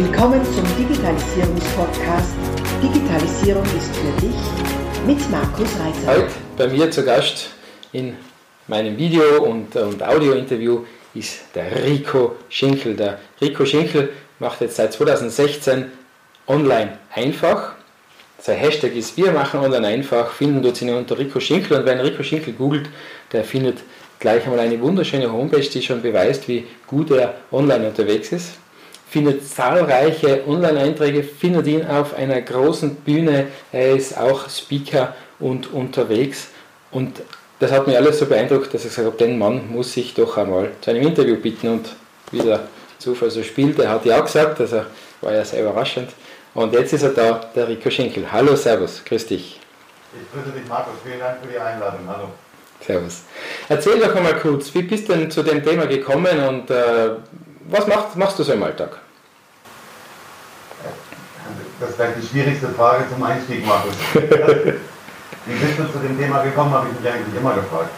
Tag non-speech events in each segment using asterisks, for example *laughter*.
Willkommen zum Digitalisierungspodcast Digitalisierung ist für dich mit Markus Reiser. Heute bei mir zu Gast in meinem Video- und, und Audio-Interview ist der Rico Schinkel. Der Rico Schinkel macht jetzt seit 2016 online einfach. Sein Hashtag ist Wir machen online einfach. Finden dort ihn unter Rico Schinkel und wer Rico Schinkel googelt, der findet gleich einmal eine wunderschöne Homepage, die schon beweist, wie gut er online unterwegs ist findet zahlreiche Online-Einträge, findet ihn auf einer großen Bühne, er ist auch Speaker und unterwegs und das hat mich alles so beeindruckt, dass ich gesagt habe, den Mann muss ich doch einmal zu einem Interview bitten und wie der Zufall so spielt, er hat ja gesagt, also war ja sehr überraschend und jetzt ist er da, der Rico Schinkel. Hallo, Servus, grüß dich. Ich grüße dich, Markus, vielen Dank für die Einladung, hallo. Servus. Erzähl doch einmal kurz, wie bist du denn zu dem Thema gekommen und äh, was machst, machst du so im Alltag? Das ist vielleicht die schwierigste Frage zum Einstieg, Markus. Wie bist du zu dem Thema gekommen, habe ich mich eigentlich immer gefragt.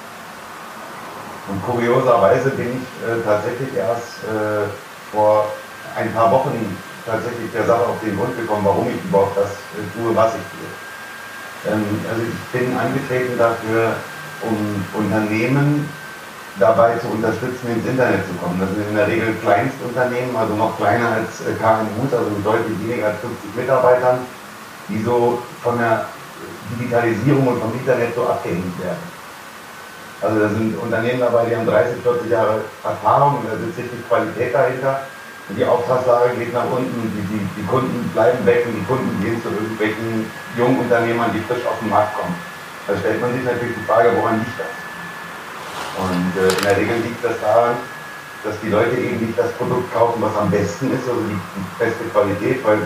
Und kurioserweise bin ich äh, tatsächlich erst äh, vor ein paar Wochen tatsächlich der Sache auf den Grund gekommen, warum ich überhaupt das äh, tue, was ich tue. Ähm, also ich bin angetreten dafür, um Unternehmen dabei zu unterstützen, ins Internet zu kommen. Das sind in der Regel Kleinstunternehmen, also noch kleiner als äh, KMUs, also mit deutlich weniger als 50 Mitarbeitern, die so von der Digitalisierung und vom Internet so abhängig werden. Also da sind Unternehmen dabei, die haben 30, 40 Jahre Erfahrung und da sitzt richtig Qualität dahinter. Und die Auftragslage geht nach unten, die, die, die Kunden bleiben weg und die Kunden gehen zu irgendwelchen jungen Unternehmern, die frisch auf den Markt kommen. Da stellt man sich natürlich die Frage, woran liegt das? Und äh, in der Regel liegt das daran, dass die Leute eben nicht das Produkt kaufen, was am besten ist, also die, die beste Qualität, weil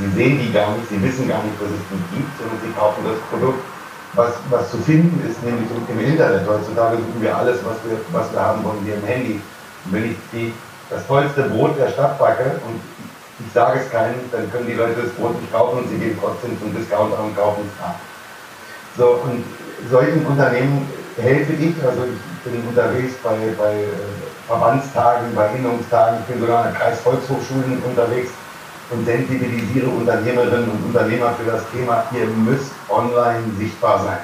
sie sehen die gar nicht, sie wissen gar nicht, dass es die gibt, sondern sie kaufen das Produkt, was, was zu finden ist, nämlich im Internet. Heutzutage suchen wir alles, was wir, was wir haben wollen, wir im Handy. Und wenn ich die, das tollste Brot der Stadt backe und ich sage es keinem, dann können die Leute das Brot nicht kaufen und sie gehen trotzdem zum Discounter und kaufen es ab. So, und solchen Unternehmen helfe ich, also ich bin unterwegs bei, bei äh, Verbandstagen, bei Erinnerungstagen, ich bin sogar an Kreisvolkshochschulen unterwegs und sensibilisiere Unternehmerinnen und Unternehmer für das Thema, ihr müsst online sichtbar sein.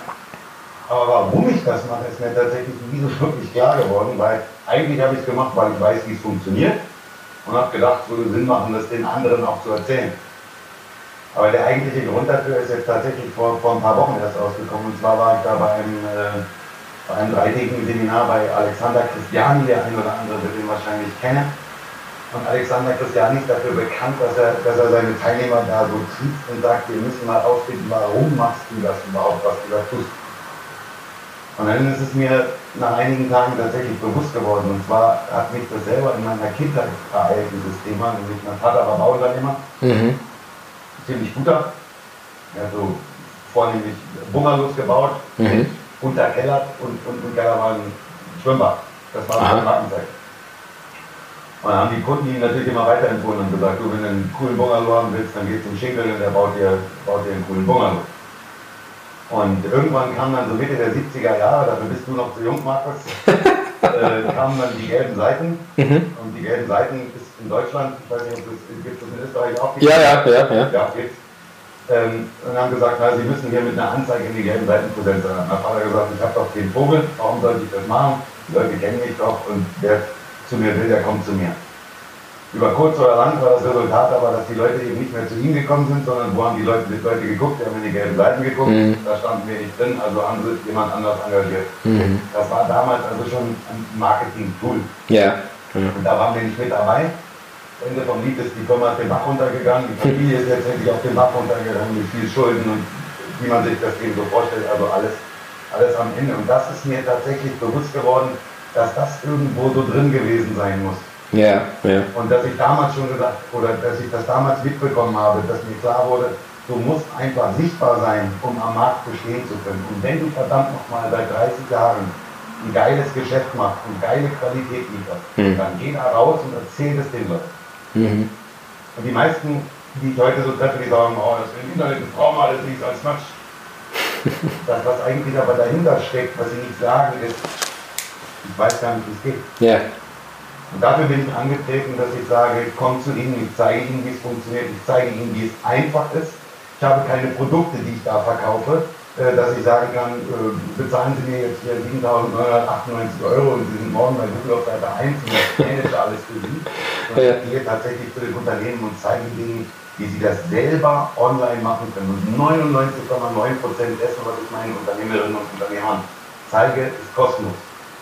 Aber warum ich das mache, ist mir tatsächlich nie so wirklich klar geworden, weil eigentlich habe ich es gemacht, weil ich weiß, wie es funktioniert und habe gedacht, es würde Sinn machen, das den anderen auch zu erzählen. Aber der eigentliche Grund dafür ist jetzt tatsächlich vor, vor ein paar Wochen erst ausgekommen. Und zwar war ich da bei einem äh, bei einem dreitägigen Seminar bei Alexander Christiani, der ein oder andere wird ihn wahrscheinlich kennen. Und Alexander Christiani ist dafür bekannt, dass er, dass er seine Teilnehmer da so trifft und sagt, wir müssen mal ausfinden, warum machst du das überhaupt, was du da tust. Und dann ist es mir nach einigen Tagen tatsächlich bewusst geworden. Und zwar hat mich das selber in meiner Kindheit ereilt, dieses Thema. Nämlich mein Vater war Bauunternehmer, mhm. ziemlich guter. Er hat so vornehmlich Bungalows gebaut, mhm unterkellert und, und im Keller war ein Schwimmbad. Das war eine Markenzeit. Und dann haben die Kunden ihn natürlich immer weiterempfohlen und gesagt, du, wenn du einen coolen Bungalow haben willst, dann geh zum Schinkel und der baut dir, baut dir einen coolen Bungalow. Und irgendwann kam dann so Mitte der 70er Jahre, dafür bist du noch zu jung, Markus, *laughs* äh, kamen dann die gelben Seiten. Mhm. Und die gelben Seiten ist in Deutschland, ich weiß nicht, ob es gibt es in Österreich auch. Ja, ja, ja. Ja, ja gibt's ähm, und haben gesagt, na, Sie müssen hier mit einer Anzeige in die gelben Seiten präsent sein. Hat Vater gesagt, ich habe doch den Vogel, warum sollte ich das machen? Die Leute kennen mich doch und wer zu mir will, der kommt zu mir. Über kurz oder lang war das Resultat aber, dass die Leute eben nicht mehr zu ihm gekommen sind, sondern wo haben die Leute, die Leute geguckt, die haben in die gelben Seiten geguckt, mhm. da standen wir nicht drin, also haben sie jemand anders engagiert. Mhm. Das war damals also schon ein Marketing-Tool. Ja. Mhm. Und da waren wir nicht mit dabei. Ende vom Lied ist die Firma den Bach runtergegangen, die Familie ist letztendlich auf den Bach runtergegangen mit viel Schulden und wie man sich das eben so vorstellt, also alles, alles am Ende. Und das ist mir tatsächlich bewusst geworden, dass das irgendwo so drin gewesen sein muss. Ja, ja. Und dass ich damals schon gesagt, oder dass ich das damals mitbekommen habe, dass mir klar wurde, du musst einfach sichtbar sein, um am Markt bestehen zu können. Und wenn du verdammt nochmal seit 30 Jahren ein geiles Geschäft machst und geile Qualität lieferst, mhm. dann geh da raus und erzähl es den Leuten. Mhm. Und die meisten, die ich heute so treffe, die sagen, oh, das im Internet ist wir alles nichts als Matsch. *laughs* das, was eigentlich aber dahinter steckt, was sie nicht sagen, ist, ich weiß gar nicht, wie es geht. Ja. Und dafür bin ich angetreten, dass ich sage, komm zu Ihnen, ich zeige Ihnen, wie es funktioniert, ich zeige Ihnen, wie es einfach ist. Ich habe keine Produkte, die ich da verkaufe, dass ich sagen kann, äh, bezahlen Sie mir jetzt hier 7.998 Euro und Sie sind morgen bei Google auf Seite 1 und ich manage alles für Sie. Sondern ich gehe tatsächlich zu den Unternehmen und zeige Ihnen, wie sie das selber online machen können. Und 99,9% dessen, was ich meinen Unternehmerinnen und Unternehmern zeige, ist kostenlos.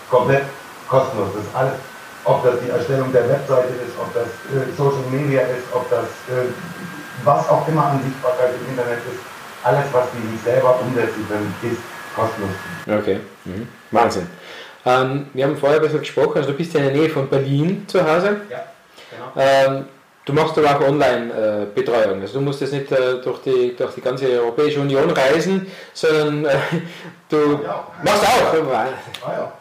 Komplett kostenlos. Das ist alles, ob das die Erstellung der Webseite ist, ob das äh, Social Media ist, ob das äh, was auch immer an Sichtbarkeit im Internet ist, alles, was die sich selber umsetzen können, ist kostenlos. Okay, mhm. Wahnsinn. Ähm, wir haben vorher ein bisschen gesprochen, also du bist ja in der Nähe von Berlin zu Hause. Ja, genau. Ähm, du machst aber auch Online-Betreuung. Also du musst jetzt nicht äh, durch, die, durch die ganze Europäische Union reisen, sondern äh, du Ja. machst auch. Ah, ja.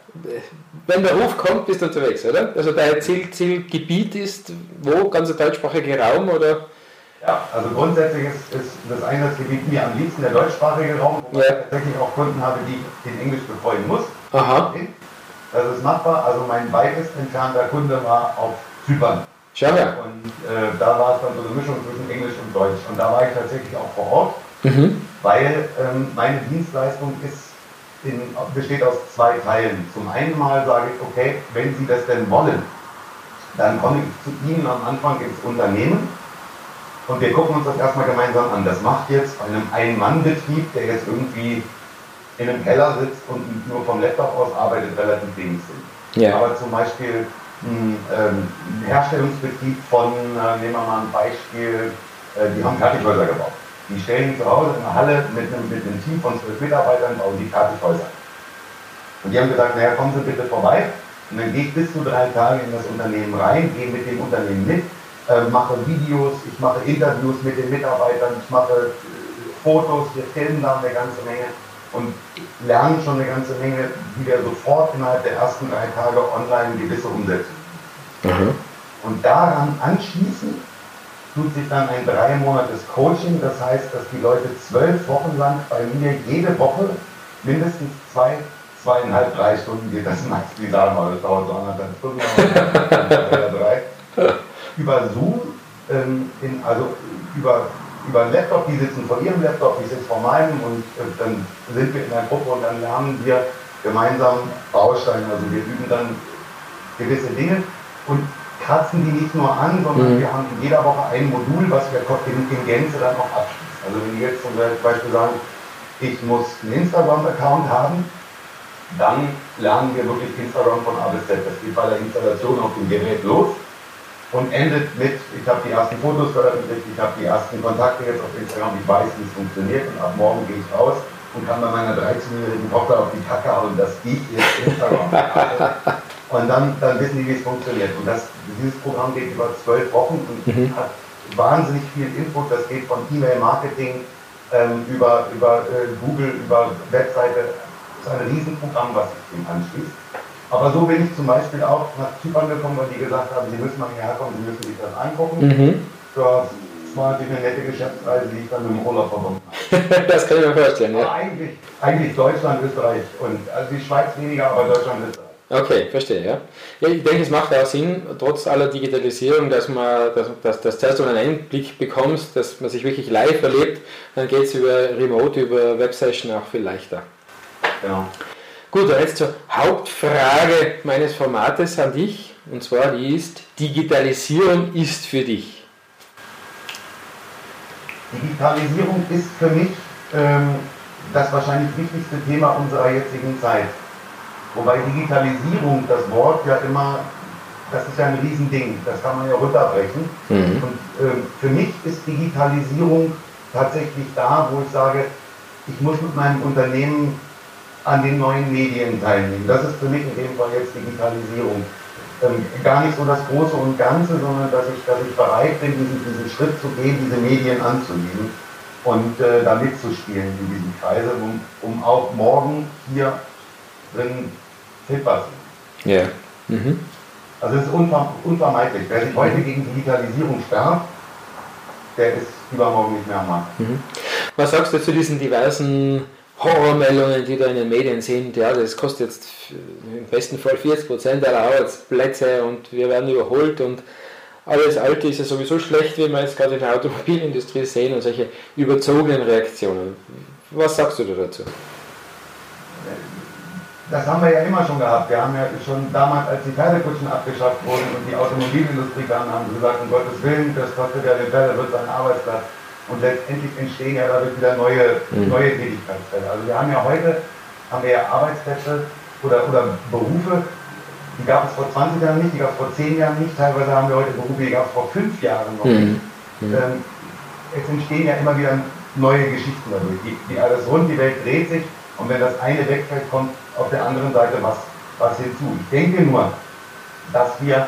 Wenn der Ruf kommt, bist du unterwegs, oder? Also dein Ziel, Zielgebiet ist wo? Ganz der deutschsprachige Raum oder? Ja, also grundsätzlich ist, ist das Einsatzgebiet mir am liebsten der deutschsprachige Raum, wo Ja. ich tatsächlich auch Kunden habe, die ich in Englisch betreuen muss. Aha, Das ist machbar. Also mein weitest entfernter Kunde war auf Zypern. schau her. Und äh, da war es dann so eine Mischung zwischen Englisch und Deutsch. Und da war ich tatsächlich auch vor Ort, Mhm. weil ähm, meine Dienstleistung ist in, besteht aus zwei Teilen. Zum einen mal sage ich, okay, wenn Sie das denn wollen, dann komme ich zu Ihnen am Anfang ins Unternehmen und wir gucken uns das erstmal gemeinsam an. Das macht jetzt bei einem Ein-Mann-Betrieb, der jetzt irgendwie in einem Keller sitzt und nur vom Laptop aus arbeitet, relativ wenig Sinn. Ja. Aber zum Beispiel ein ähm, Herstellungsbetrieb von, äh, nehmen wir mal ein Beispiel, äh, die haben Fertighäuser gebaut. Die stellen zu Hause in einer Halle mit einem, mit einem Team von zwölf Mitarbeitern, bauen die Fertighäuser. Und die haben gesagt, naja, kommen Sie bitte vorbei. Und dann gehe ich bis zu drei Tage in das Unternehmen rein, gehe mit dem Unternehmen mit, äh, mache Videos, ich mache Interviews mit den Mitarbeitern, ich mache äh, Fotos, wir filmen da eine ganze Menge und lernen schon eine ganze Menge, wie wir sofort innerhalb der ersten drei Tage online gewisse umsetzen. Mhm. Und daran anschließend tut sich dann ein drei Monates Coaching. Das heißt, dass die Leute zwölf Wochen lang bei mir jede Woche mindestens zwei, zweieinhalb, drei Stunden geht das *laughs* meist. Die sagen mal, das dauert so anderthalb Stunden, oder drei. Über Zoom, ähm, in, also über, über einen Laptop, die sitzen vor ihrem Laptop, ich sitze vor meinem und äh, dann sind wir in einer Gruppe und dann lernen wir gemeinsam Bausteine. Also wir üben dann gewisse Dinge und kratzen die nicht nur an, sondern Mhm. wir haben in jeder Woche ein Modul, was wir in, in Gänze dann auch abschließen. Also wenn die jetzt zum Beispiel sagen, ich muss einen Instagram-Account haben, dann lernen wir wirklich Instagram von A bis Z. Das geht bei der Installation auf dem Gerät los und endet mit, ich habe die ersten Fotos veröffentlicht, ich habe die ersten Kontakte jetzt auf Instagram, ich weiß, wie es funktioniert und ab morgen gehe ich raus und kann bei meiner 13-jährigen Tochter auf die Kacke hauen, dass ich jetzt Instagram *laughs* habe. Und dann, dann wissen die, wie es funktioniert. Und das, dieses Programm geht über zwölf Wochen und Mhm. hat wahnsinnig viel Input. Das geht von E-Mail-Marketing ähm, über, über äh, Google, über Webseite. Das ist ein Riesenprogramm, was sich dem anschließt. Aber so bin ich zum Beispiel auch nach Zypern gekommen, weil die gesagt haben, sie müssen mal hierher kommen, sie müssen sich das angucken. Mhm. Ja, das war natürlich eine nette Geschäftsreise, die ich dann mit dem Urlaub verbunden habe. *laughs* das kann ich mir vorstellen, Aber ja. eigentlich, eigentlich Deutschland, Österreich und also die Schweiz weniger, aber Deutschland, Österreich. Okay, verstehe, ja. Ja, ich denke, es macht auch Sinn, trotz aller Digitalisierung, dass man, dass, dass, dass zuerst mal einen Einblick bekommst, dass man sich wirklich live erlebt, dann geht es über Remote, über Websession auch viel leichter. Genau. Gut, jetzt zur Hauptfrage meines Formates an dich, und zwar die ist, Digitalisierung ist für dich. Digitalisierung ist für mich ähm, das wahrscheinlich wichtigste Thema unserer jetzigen Zeit. Wobei Digitalisierung, das Wort ja immer, das ist ja ein Riesending, das kann man ja runterbrechen. Mhm. Und ähm, für mich ist Digitalisierung tatsächlich da, wo ich sage, ich muss mit meinem Unternehmen an den neuen Medien teilnehmen. Das ist für mich in dem Fall jetzt Digitalisierung. Ähm, gar nicht so das Große und Ganze, sondern dass ich, dass ich bereit bin, diesen, diesen Schritt zu gehen, diese Medien anzunehmen und äh, da mitzuspielen in diesem Kreise, um, um auch morgen hier drin zu sein. Ja. Mhm. Also es ist unver unvermeidlich. Wer sich heute gegen Digitalisierung sperrt, der ist übermorgen nicht mehr am Markt. Mhm. Was sagst du zu diesen diversen Horrormeldungen, die da in den Medien sind, ja, das kostet jetzt im besten Fall 40% aller Arbeitsplätze und wir werden überholt und alles Alte ist ja sowieso schlecht, wie wir jetzt gerade in der Automobilindustrie sehen und solche überzogenen Reaktionen. Was sagst du da dazu? Das haben wir ja immer schon gehabt. Wir haben ja schon damals, als die Pferdekutschen abgeschafft wurden und die Automobilindustrie kam, haben gesagt, um Gottes Willen, das kostet ja den Pferde, wird sein Arbeitsplatz. Und letztendlich entstehen ja dadurch wieder neue, mhm. neue Tätigkeitsfelder. Also wir haben ja heute haben wir ja Arbeitsplätze oder, oder Berufe, die gab es vor 20 Jahren nicht, die gab es vor 10 Jahren nicht, teilweise haben wir heute Berufe, die gab es vor 5 Jahren noch nicht. Mhm. Ähm, es entstehen ja immer wieder neue Geschichten dadurch. Die, die alles rund, die Welt dreht sich und wenn das eine wegfällt, kommt auf der anderen Seite was, was hinzu. Ich denke nur, dass wir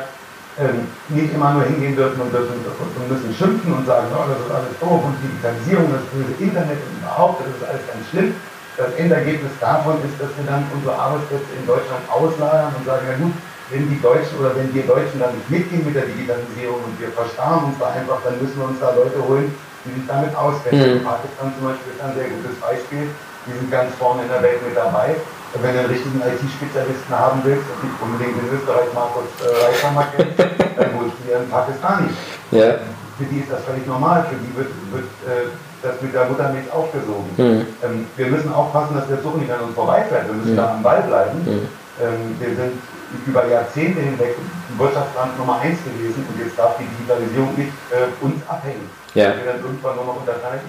nicht immer nur hingehen dürfen und, dürfen und müssen schimpfen und sagen, oh, das ist alles doof und Digitalisierung, das böse Internet und überhaupt, das ist alles ganz schlimm das Endergebnis davon ist, dass wir dann unsere Arbeitsplätze in Deutschland auslagern und sagen, ja gut, wenn die Deutschen oder wenn wir Deutschen dann nicht mitgehen mit der Digitalisierung und wir verstarren uns da einfach, dann müssen wir uns da Leute holen, die sich damit auskennen. Mhm. Pakistan zum Beispiel ist ein sehr gutes Beispiel. Die sind ganz vorne in der Welt mit dabei. Wenn du einen richtigen IT-Spezialisten haben willst und nicht unbedingt in Österreich Markus äh, Reichhammer kennst, dann holst du dir einen Pakistani. Ja. Für die ist das völlig normal. Für die wird, wird äh, das mit der Muttermilch aufgesogen. Mhm. Ähm, wir müssen aufpassen, dass der Zug nicht an uns vorbeifährt. Wir müssen mhm. da am Ball bleiben. Mhm. Ähm, wir sind über Jahrzehnte hinweg Wirtschaftsland Nummer eins gewesen und jetzt darf die Digitalisierung nicht äh, uns abhängen. Ja. Wir dann irgendwann nur noch unter keine,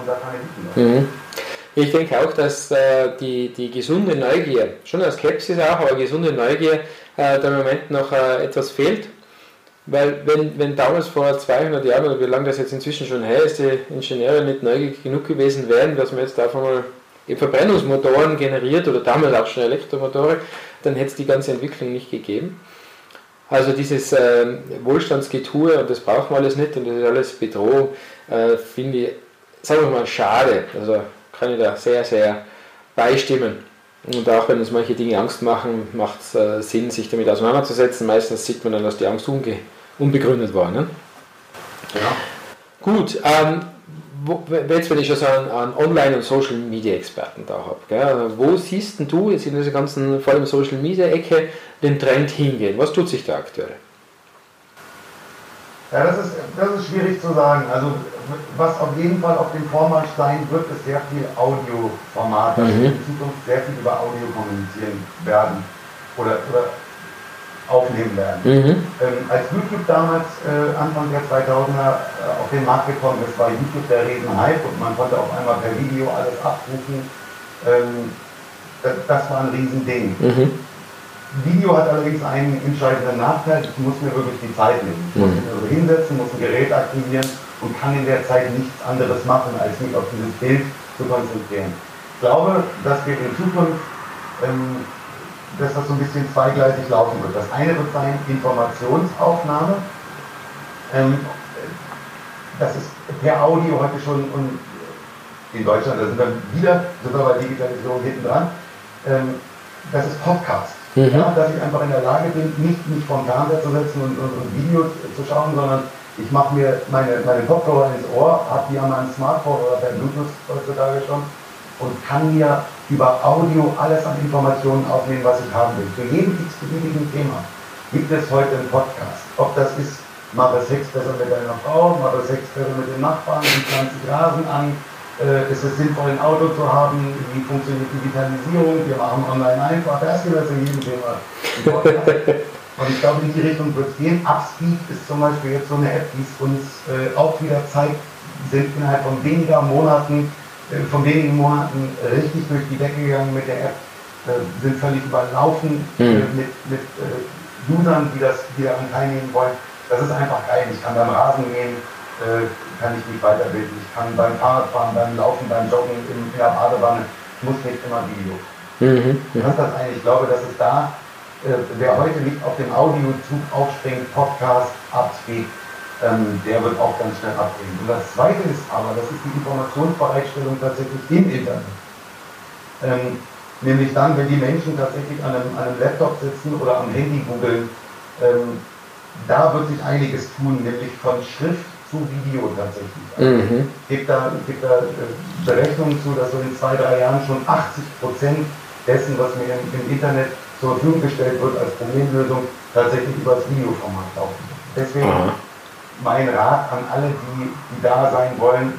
unter. Ich denke auch, dass äh, die, die gesunde Neugier, schon eine Skepsis auch, aber gesunde Neugier, äh, der Moment noch äh, etwas fehlt weil wenn, wenn damals vor 200 Jahren, oder wie lange das jetzt inzwischen schon her ist, die Ingenieure nicht neugierig genug gewesen wären, dass man jetzt davon mal Verbrennungsmotoren generiert oder damals auch schon Elektromotoren, dann hätte es die ganze Entwicklung nicht gegeben. Also dieses äh, Wohlstandsgetue, und das brauchen wir alles nicht, und das ist alles Bedrohung, äh, finde ich, sagen wir mal, schade. Also kann ich da sehr, sehr beistimmen. Und auch wenn uns manche Dinge Angst machen, macht es äh, Sinn, sich damit auseinanderzusetzen. Meistens sieht man dann, dass die Angst umge unbegründet war. Ne? Ja. Gut, ähm, wo, jetzt wenn ich schon so einen, einen Online- und Social-Media-Experten da habe, wo siehst du jetzt in dieser ganzen, vor allem Social-Media-Ecke, den Trend hingehen? Was tut sich da aktuell? Ja, das ist, das ist schwierig zu sagen. Also was auf jeden Fall auf dem Vormarsch sein wird, ist sehr viel Audioformat, dass mhm. wir in Zukunft sehr viel über Audio kommunizieren werden oder, oder aufnehmen werden. Mhm. Ähm, als YouTube damals äh, Anfang der 2000er äh, auf den Markt gekommen ist, war YouTube der Riesenhype und man konnte auf einmal per Video alles abrufen. Ähm, das, das, war ein Riesending. Mhm. Video hat allerdings einen entscheidenden Nachteil, ich muss mir wirklich die Zeit nehmen. Ich muss mhm. mich also hinsetzen, muss ein Gerät aktivieren und kann in der Zeit nichts anderes machen, als mich auf dieses Bild zu konzentrieren. Ich glaube, dass wir in Zukunft ähm, dass das so ein bisschen zweigleisig laufen wird. Das eine wird sein Informationsaufnahme. Ähm, das ist per Audio heute schon und in Deutschland, da sind wir wieder, sind wir bei Digitalisierung hinten dran. Ähm, das ist Podcast. Mhm. Ja, dass ich einfach in der Lage bin, nicht mich vom Fernseher zu setzen und, und, und Videos zu schauen, sondern ich mache mir meine, meine Kopfhörer ins Ohr, habe die an meinem Smartphone oder per Bluetooth heutzutage schon und kann mir über Audio alles an Informationen aufnehmen, was ich haben will. Für jeden x-beliebigen Thema gibt es heute einen Podcast. Ob das ist, mache Sex besser mit deiner Frau, mache Sex besser mit den Nachbarn, wie pflanze Rasen an, äh, ist es sinnvoll, ein Auto zu haben, wie funktioniert Digitalisierung, wir machen online einfach, das es in jedem Thema. *laughs* Und ich glaube, in die Richtung wird es gehen. Upspeed ist zum Beispiel jetzt so eine App, die es uns äh, auch wieder zeigt, sind innerhalb von weniger Monaten äh, von wenigen Monaten richtig durch die Decke gegangen mit der App, äh, sind völlig überlaufen mhm. mit, mit Usern, die, das, die daran teilnehmen wollen. Das ist einfach geil. Ich kann beim Rasen gehen, kann ich mich weiterbilden. Ich kann beim Fahrradfahren, beim Laufen, beim Joggen in, in der Badewanne, ich muss nicht immer Video. Mhm. Das ist das eigentlich. Ich glaube, dass es da, äh, wer heute nicht auf dem Audiozug aufspringt, Podcast, Upspeak, ähm, der wird auch ganz schnell abgehen. Und das Zweite ist aber, das ist die Informationsbereitstellung tatsächlich im Internet. Ähm, nämlich dann, wenn die Menschen tatsächlich an einem, an einem Laptop sitzen oder am Handy googeln, ähm, da wird sich einiges tun, nämlich von Schrift zu Video tatsächlich. Also mhm. gibt da, gibt da äh, Berechnungen zu, dass so in zwei, drei Jahren schon 80 Prozent dessen, was mir im, im, Internet zur Verfügung gestellt wird als Problemlösung, tatsächlich über das Videoformat laufen. Deswegen mhm. mein Rat an alle, die, die da sein wollen,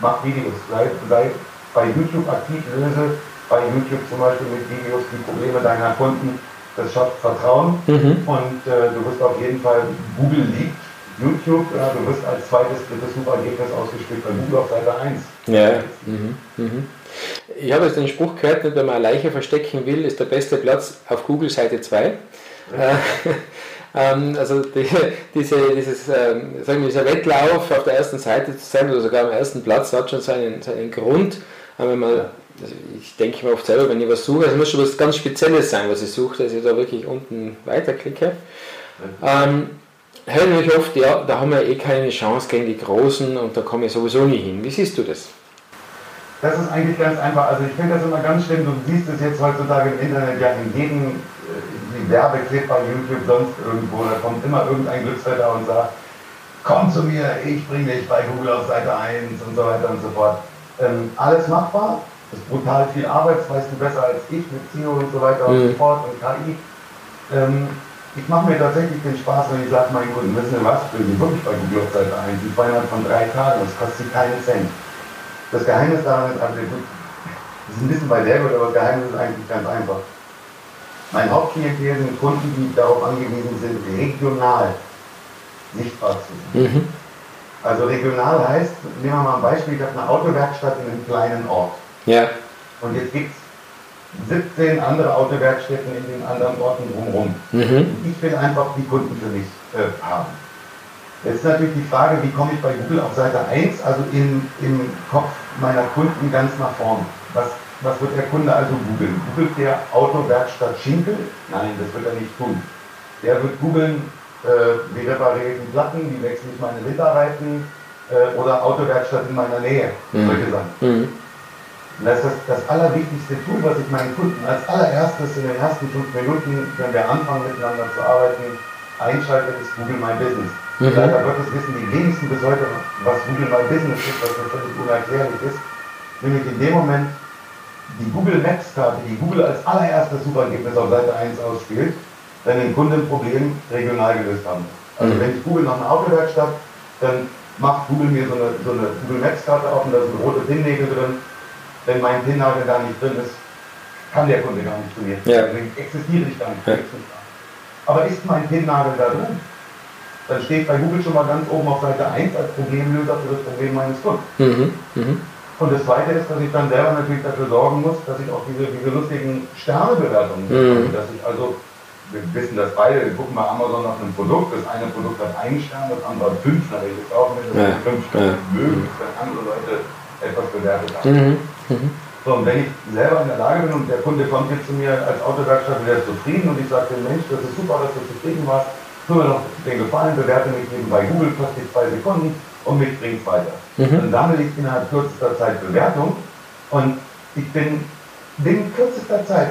macht Videos. Sei, sei bei YouTube aktiv, löse bei YouTube zum Beispiel mit Videos die Probleme deiner Kunden. Das schafft Vertrauen mhm. und äh, du wirst auf jeden Fall Google liegt YouTube, ja, du wirst als zweites, drittes Suchergebnis ausgespielt bei Google auf Seite 1. Ja. Mhm. Mhm. Ich habe jetzt den Spruch gehört, wenn man eine Leiche verstecken will, ist der beste Platz auf Google Seite 2. Äh, *laughs* ähm, also die, diese, dieses, ähm, sagen wir, dieser Wettlauf auf der ersten Seite zu sein oder sogar am ersten Platz hat schon seinen, seinen Grund. Aber wenn man, also ich denke mir oft selber, wenn ich was suche, es muss schon was ganz Spezielles sein, was ich suche, dass ich da wirklich unten weiterklicke. Ähm, hören mich oft, ja, da haben wir eh keine Chance gegen die Großen und da komme ich sowieso nie hin. Wie siehst du das? Das ist eigentlich ganz einfach. Also ich finde das immer ganz schlimm. Du siehst es jetzt heutzutage im Internet ja in jedem äh, Werbeclip bei YouTube, sonst irgendwo. Da kommt immer irgendein Glücksvetter und sagt, komm zu mir, ich bringe dich bei Google auf Seite 1 und so weiter und so fort. Ähm, alles machbar. Das ist brutal viel Arbeit, das weißt du besser als ich mit SEO und so weiter mhm. und so fort und KI. Ähm, ich mache mir tatsächlich den Spaß, wenn ich sage meinen Kunden, wissen Sie was, wir sind wirklich bei Google auf Seite 1, die innerhalb von drei Tagen, das kostet keinen Cent. Das Geheimnis daran ist, also gut, das ist ein bisschen bei der aber das Geheimnis ist eigentlich ganz einfach. Mein Hauptklientel sind Kunden, die darauf angewiesen sind, regional sichtbar zu sein. Mhm. Also regional heißt, nehmen wir mal ein Beispiel, ich habe eine Autowerkstatt in einem kleinen Ort. Ja. Und jetzt gibt es 17 andere Autowerkstätten in den anderen Orten drumherum. Mhm. Ich will einfach die Kunden für mich äh, haben. Jetzt ist natürlich die Frage, wie komme ich bei Google auf Seite 1, also in, im Kopf meiner Kunden ganz nach vorne. Was, was wird der Kunde also googeln? Googelt der Autowerkstatt Schinkel? Nein, das wird er nicht tun. Der wird googeln, äh, wie repariere ich die Platten, wie wechsle ich meine Winterreifen äh, oder Autowerkstatt in meiner Nähe, mhm. solche Sachen. Mhm. Das ist das allerwichtigste Tool, was ich meinen Kunden als allererstes in den ersten fünf Minuten, wenn wir anfangen miteinander zu arbeiten, einschalte, ist Google My Business. Mhm. Leider Gottes wissen die wenigsten bis heute, was Google My Business ist, was mir völlig unerklärlich ist. Nämlich in dem Moment die Google Maps Karte, die Google als allererstes Suchergebnis auf Seite 1 ausspielt, wenn den Kunden ein Problem regional gelöst haben. Also mhm. wenn ich Google nach einer Autowerkstatt, dann macht Google mir so eine, so eine Google Maps Karte auf und da sind rote Pinnnägel drin wenn mein Pinnagel da nicht drin ist, kann der Kunde gar nicht zu mir. Ja. Dann existiere ich gar nicht. Ja. Aber ist mein Pinnagel da drin? Dann steht bei Google schon mal ganz oben auf Seite 1 als Problemlöser für das Problem meines Kunden. Mhm. Mhm. Und das Zweite ist, dass ich dann selber natürlich dafür sorgen muss, dass ich auch diese, diese lustigen Sternebewertungen mhm. dass ich also, wir wissen das beide, wir gucken bei Amazon nach einem Produkt, das eine Produkt hat einen Stern, das andere hat fünf, na, ich auch mit, das ja. fünf Sterne ja. mögen, wenn andere Leute etwas bewertet haben. Mhm. Mhm. So, und wenn ich selber in der Lage bin und der Kunde kommt jetzt zu mir als Autowerkstatt wieder zufrieden und ich sage dem Mensch, das ist super, dass du zufrieden warst, tu mir noch den Gefallen, bewerte mich eben bei Google, kostet zwei Sekunden und mich bringt weiter. Mhm. Dann sammle ich innerhalb kürzester Zeit Bewertung und ich bin binnen kürzester Zeit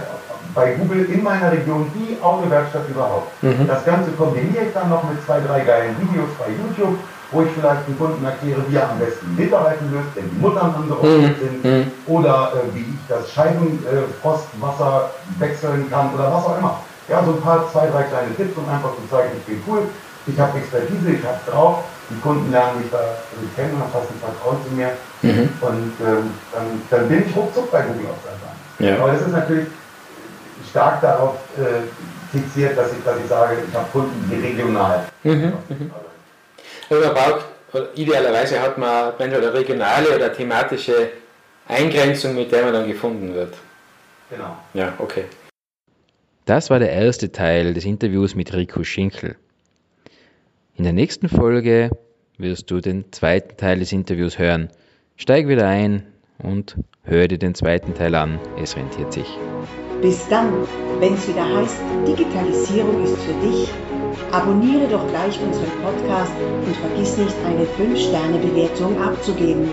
bei Google in meiner Region die Autowerkstatt überhaupt. Mhm. Das Ganze kombiniere ich dann noch mit zwei, drei geilen Videos bei YouTube wo ich vielleicht dem Kunden erkläre, wie er am besten den Winterreifen löst, wenn die Muttern angeordnet mhm. sind, mhm. oder äh, wie ich das Scheibenfrostwasser äh, wechseln kann oder was auch immer. Ja, so ein paar, zwei, drei kleine Tipps, um einfach zu zeigen, ich bin cool, ich habe Expertise, ich habe drauf, die Kunden lernen mich da also kennen und fassen Vertrauen zu mir mhm. und ähm, dann, dann, bin ich ruckzuck bei Google auf 1. Ja. Aber das ist natürlich stark darauf äh, fixiert, dass ich, dass ich sage, ich habe Kunden, die regional. Mhm. Also, man braucht, idealerweise hat man entweder eine regionale oder thematische Eingrenzung, mit der man dann gefunden wird. Genau. Ja, okay. Das war der erste Teil des Interviews mit Rico Schinkel. In der nächsten Folge wirst du den zweiten Teil des Interviews hören. Steig wieder ein und hör dir den zweiten Teil an. Es rentiert sich. Bis dann, wenn es wieder heißt, Digitalisierung ist für dich Abonniere doch gleich unseren Podcast und vergiss nicht, eine 5-Sterne-Bewertung abzugeben.